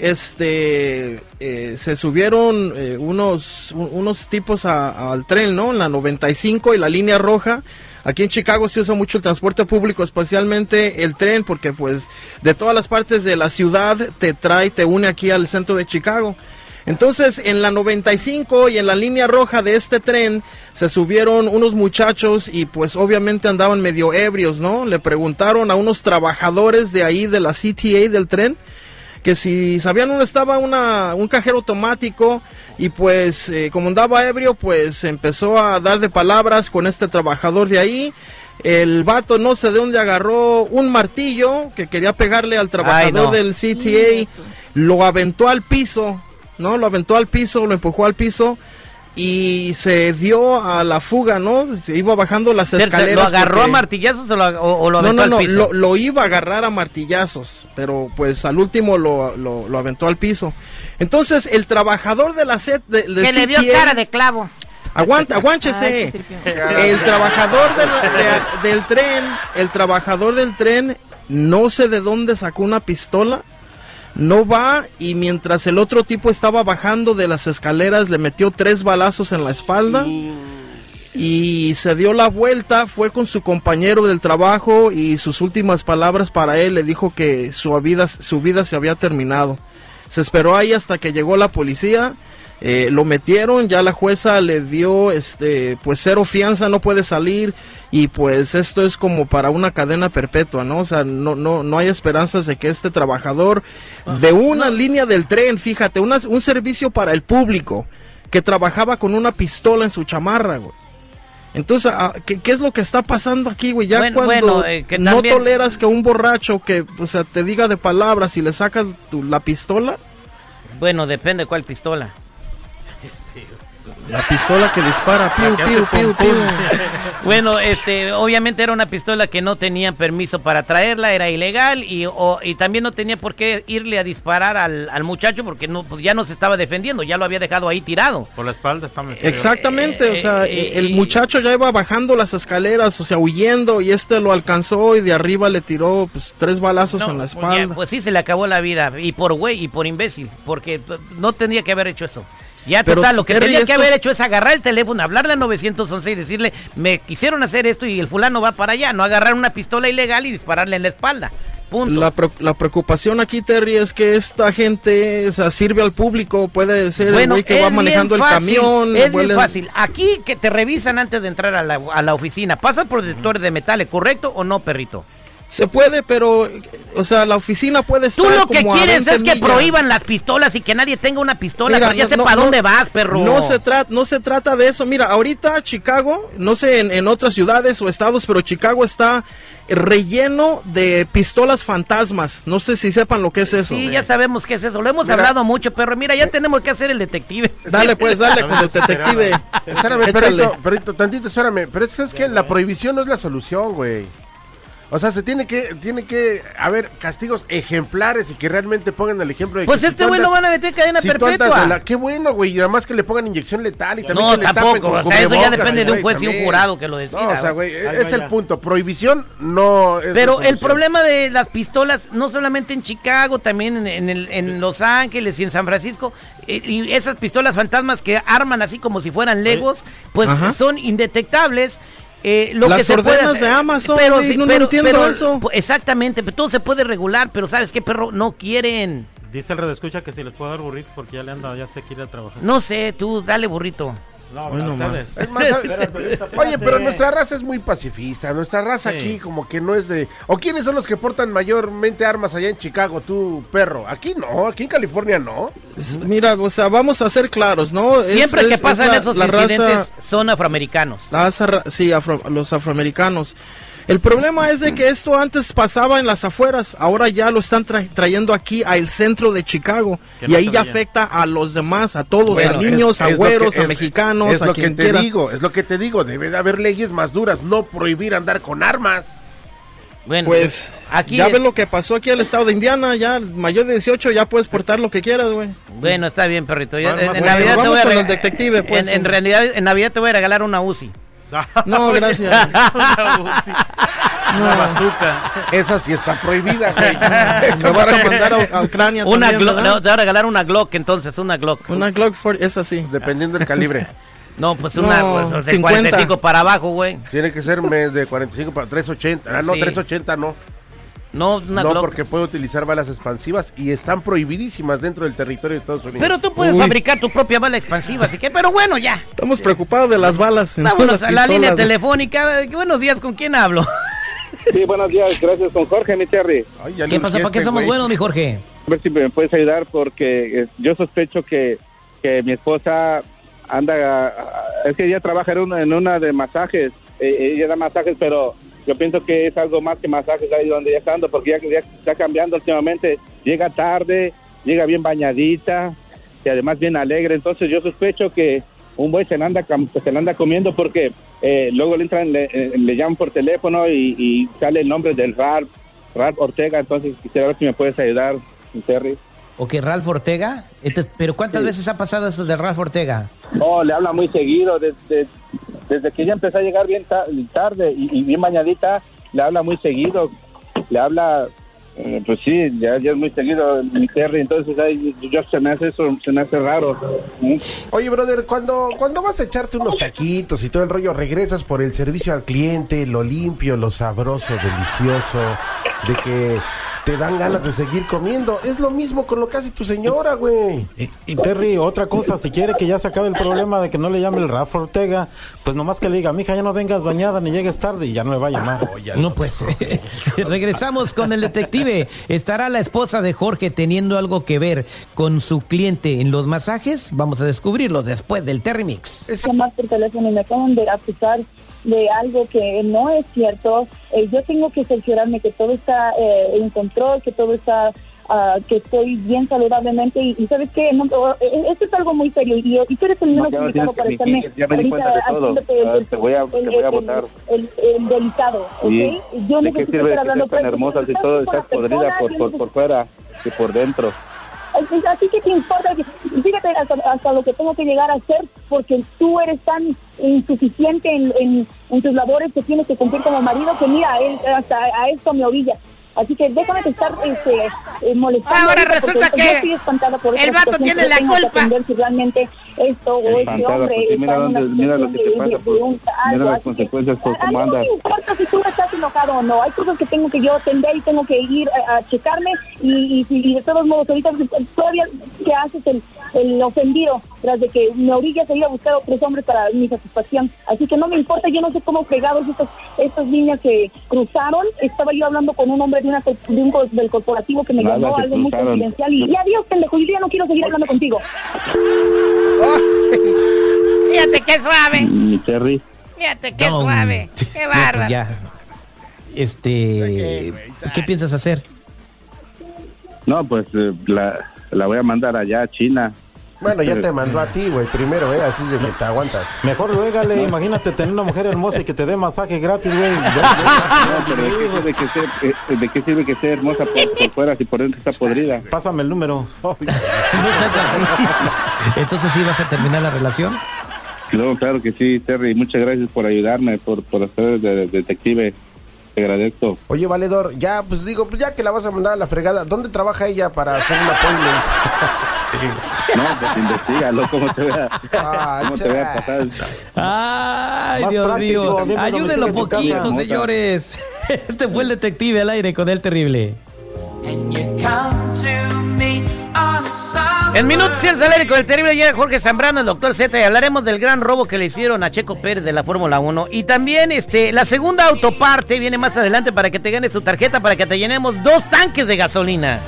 este, eh, se subieron eh, unos, un- unos tipos al tren, ¿no? En la 95 y la línea roja. Aquí en Chicago se usa mucho el transporte público, especialmente el tren, porque pues de todas las partes de la ciudad te trae, te une aquí al centro de Chicago. Entonces, en la 95 y en la línea roja de este tren se subieron unos muchachos y pues obviamente andaban medio ebrios, ¿no? Le preguntaron a unos trabajadores de ahí de la CTA del tren que si sabían dónde estaba una, un cajero automático y pues eh, como andaba ebrio pues empezó a dar de palabras con este trabajador de ahí. El vato no sé de dónde agarró un martillo que quería pegarle al trabajador no. del CTA, lo aventó al piso, ¿no? Lo aventó al piso, lo empujó al piso y se dio a la fuga, ¿no? Se iba bajando las ¿Lo escaleras. agarró porque- a martillazos o lo, o- o lo no, aventó no, no, al piso? lo, lo iba a agarrar a martillazos, pero pues al último lo, lo- lo aventó al piso. Entonces, el trabajador de la set de, de Que le vio cara de clavo. Aguanta, aguánchese. El trabajador del, de- del tren, el trabajador del tren, no sé de dónde sacó una pistola, no va y mientras el otro tipo estaba bajando de las escaleras le metió tres balazos en la espalda y se dio la vuelta, fue con su compañero del trabajo y sus últimas palabras para él le dijo que su vida, su vida se había terminado. Se esperó ahí hasta que llegó la policía, eh, lo metieron, ya la jueza le dio este pues cero fianza, no puede salir y pues esto es como para una cadena perpetua, ¿no? O sea, no no no hay esperanzas de que este trabajador de una línea del tren, fíjate, una- un servicio para el público que trabajaba con una pistola en su chamarra, güey. Entonces, ah, ¿qué, qué es lo que está pasando aquí, güey? Ya Bueno, cuando bueno, eh, que no toleras que un borracho que, o sea, te diga de palabras y le sacas tu- la pistola, Bueno, depende cuál pistola. La pistola que dispara, piu, que piu, piu, piu. Bueno, este, obviamente era una pistola que no tenían permiso para traerla, era ilegal y, o- y también no tenía por qué irle a disparar al, al muchacho porque no, pues ya no se estaba defendiendo, ya lo había dejado ahí tirado. Por la espalda está muy Exactamente, o sea, Eh, el eh, muchacho ya iba bajando las escaleras, o sea, huyendo, y este lo alcanzó y de arriba le tiró pues tres balazos No, en la pues, ya, espalda. pues sí se le acabó la vida y por güey y por imbécil, porque no tenía que haber hecho eso. Ya Pero, total, lo que tenía que haber hecho es agarrar el teléfono, hablarle a 911 y decirle, me quisieron hacer esto y el fulano va para allá, no agarrar una pistola ilegal y dispararle en la espalda. Punto. La, pre- la preocupación aquí, Terry, es que esta gente o sea, sirve al público, puede ser el güey que va manejando el camión. Es bien fácil. Aquí que te revisan antes de entrar a la, a la oficina, pasa por detectores de metales, ¿correcto o no, perrito? Se puede, pero, o sea, la oficina puede estar Tú lo que como quieres 20 es que prohíban las pistolas y que nadie tenga una pistola, Mira, pero ya no- sé no- para no- dónde vas, perro. No se, trata, no se trata de eso. Mira, ahorita Chicago, no sé en, en otras ciudades o estados, pero Chicago está relleno de pistolas fantasmas. No sé si sepan lo que es eso. Sí, ya sabemos qué es eso. Lo hemos Mira. hablado mucho, perro. Mira, ya tenemos que hacer el detective. Dale, pues, dale con el detective. Espérame, perrito, perrito, tantito, espérame. Pero es que, es que la prohibición no es la solución, güey. O sea, se tiene que, tiene que haber castigos ejemplares y que realmente pongan el ejemplo de Pues que este güey lo van a meter en cadena si perpetua. la- Qué bueno, güey. Y además que le pongan inyección letal y también No, que le tampoco. O sea, eso ya depende de un juez y un jurado que lo decida. No, o sea, güey. es va el punto. Prohibición no es Pero el problema de las pistolas, no solamente en Chicago, también en, en el- en Los Ángeles y en San Francisco, eh, y esas pistolas fantasmas que arman así como si fueran legos, pues Ajá. son indetectables. Eh, lo Las que se puede hacer- de Amazon, güey, no- no entiendo eso. pu- Exactamente, pero todo se puede regular, pero ¿sabes qué, perro? No quieren. Dice el red escucha que si les puedo dar burritos porque ya le anda, ya se quiere trabajar. No sé, tú dale burrito. No, Hoy a no ustedes. Es más, oye, pero nuestra raza es muy pacifista. Nuestra raza Sí. aquí como que no es de... ¿O quiénes son los que portan mayormente armas allá en Chicago, tú, perro? Aquí no, aquí en California no. Mira, o sea, vamos a ser claros, ¿no? Es- Siempre que es- pasan es la- esos la incidentes raza- son afroamericanos. La raza ra- sí, afro- los afroamericanos. El problema es de que esto antes pasaba en las afueras, ahora ya lo están tra- trayendo aquí al centro de Chicago Que y no ahí ya afecta a los demás, a todos, Bueno, a niños, es- a es güeros, que- a mexicanos, Es a lo que te quiera. digo, es lo que te digo. Debe de haber leyes más duras, no prohibir andar con armas. Bueno, Pues aquí ya ves lo que pasó aquí al estado de Indiana, ya mayor de 18 ya puedes portar lo que quieras, güey. Bueno, está bien, perrito. Vamos, en, en bueno, Navidad te voy a detective, pues, en, en realidad, en Navidad te voy a regalar una UCI. No, gracias. Una bazooka. Esa sí está prohibida, güey. Me vas a mandar a, a Ucrania Una también, Glock, ¿verdad? no, te va a regalar una Glock entonces, una Glock. Una Glock for, es así. Dependiendo del calibre. No, pues una No, pues, de 50. 45 para abajo, güey. Tiene que ser de 45 para 380. Ah, no, Sí. 380 no. No, una no, Glock. porque puede utilizar balas expansivas y están prohibidísimas dentro del territorio de Estados Unidos. Pero tú puedes Uy. fabricar tu propia bala expansiva, así que, pero bueno, ya. Estamos preocupados de las balas. en Vámonos las a la línea telefónica. Buenos días, ¿con quién hablo? Sí, buenos días, gracias con Jorge, mi Terry. Ay, ya ¿Qué pasa? ¿Para qué urgiste, somos güey. buenos, mi Jorge? A ver si me puedes ayudar porque eh, yo sospecho que, que mi esposa anda, ah, es que ella trabaja en una, en una de masajes, eh, ella da masajes, pero yo pienso que es algo más que masajes ahí donde ella está andando, porque ya, ya está cambiando últimamente, llega tarde, llega bien bañadita y además bien alegre, entonces yo sospecho que un güey se la anda, se la anda comiendo porque eh, luego le entran, le, eh, le llaman por teléfono y, y sale el nombre del Ralph, Ralph Ortega, entonces quisiera ver si me puedes ayudar, Terry. Ok, Ralph Ortega. Entonces, ¿Pero cuántas veces ha pasado eso de Ralph Ortega? No, le habla muy seguido, desde, desde que ella empezó a llegar bien ta- tarde y, bien bañadita, le habla muy seguido, le habla, eh, pues sí, ya, es muy seguido mi Terry, entonces ahí, yo se me hace eso, se me hace raro. Oye, brother, cuando, cuando vas a echarte unos taquitos y todo el rollo, regresas por el servicio al cliente, lo limpio, lo sabroso, delicioso, de que te dan ganas de seguir comiendo. Es lo mismo con lo que hace tu señora, güey. Y, y Terry, otra cosa, si quiere que ya se acabe el problema de que no le llame el Rafa Ortega, pues nomás que le diga, mija, ya no vengas bañada ni llegues tarde y ya no me va a llamar. No, pues. Regresamos con el detective. ¿Estará la esposa de Jorge teniendo algo que ver con su cliente en los masajes? Vamos a descubrirlo después del Terry Mix. llamar por teléfono y me acaban de acusar de algo que no es cierto. Eh, yo tengo que cerciorarme que todo está eh, en control, que todo está, ah, que estoy bien saludablemente y, y sabes qué, no, eh, esto es algo muy serio y, y tú eres el No, menos indicado para que estarme fingir, ya me di cuenta de todo. haciéndote Ah, te voy a- votar. El, el delicado, ¿ok? ¿Y Yo ¿De qué sirve estar que seas tan pero hermosa si todo estás podrida por, por, por fuera y por dentro? Así que te importa, fíjate hasta, hasta lo que tengo que llegar a hacer, porque tú eres tan insuficiente en, tus labores que tienes que cumplir como marido, que mira, hasta a esto me orilla. Así que déjame estar este, eh, molestando. Ahora resulta yo que estoy espantada por el vato tiene la tengo que culpa. si realmente esto o este hombre mira dónde- mira lo que te situación de- pasa de- por- de un- mira algo, las así que- consecuencias por a- a cómo no me importa si tú estás enojado o no. Hay cosas que tengo que yo atender y tengo que ir a, a checarme y, y, y de todos modos ahorita todavía que haces el, el ofendido tras de que me orillas a ir a buscar a otros hombres para mi satisfacción. Así que no me importa, yo no sé cómo fregados estas, estas líneas que cruzaron. Estaba yo hablando con un hombre de, una, co- de un co- del corporativo que me llamó algo muy confidencial y, y adiós, pendejo, yo ya no quiero seguir hablando contigo. Fíjate qué suave. Mi Terry. Fíjate qué No, suave. no, Qué bárbaro. ya. Este. ¿Qué piensas hacer? No, pues eh, la, la voy a mandar allá a China. Bueno, ya te mandó a ti, güey, primero, ¿eh? Así es de que te aguantas. Mejor luégale, imagínate tener una mujer hermosa y que te dé masaje gratis, güey. No, pero ¿de qué sirve que sea, eh, ¿de qué sirve que sea hermosa por, por fuera si por dentro está podrida? Pásame el número. Entonces sí vas a terminar la relación. No, claro que sí, Terry. Muchas gracias por ayudarme, por, por hacer de, de- detective. Te agradezco. Oye, Valedor, ya, pues digo, pues ya que la vas a mandar a la fregada, ¿dónde trabaja ella para hacer un appointment? No, pues investigalo, ¿cómo te voy a, Ah, cómo te voy a pasar? Ay, Más Dios práctico, mío. Ayúdenlo poquito, señores. Este fue el detective al aire con el terrible. En minutos y el aire con el terrible llega Jorge Zambrano, el doctor Z, y hablaremos del gran robo que le hicieron a Checo Pérez de la Fórmula 1. Y también este, la segunda autoparte viene más adelante para que te ganes tu tarjeta, para que te llenemos dos tanques de gasolina.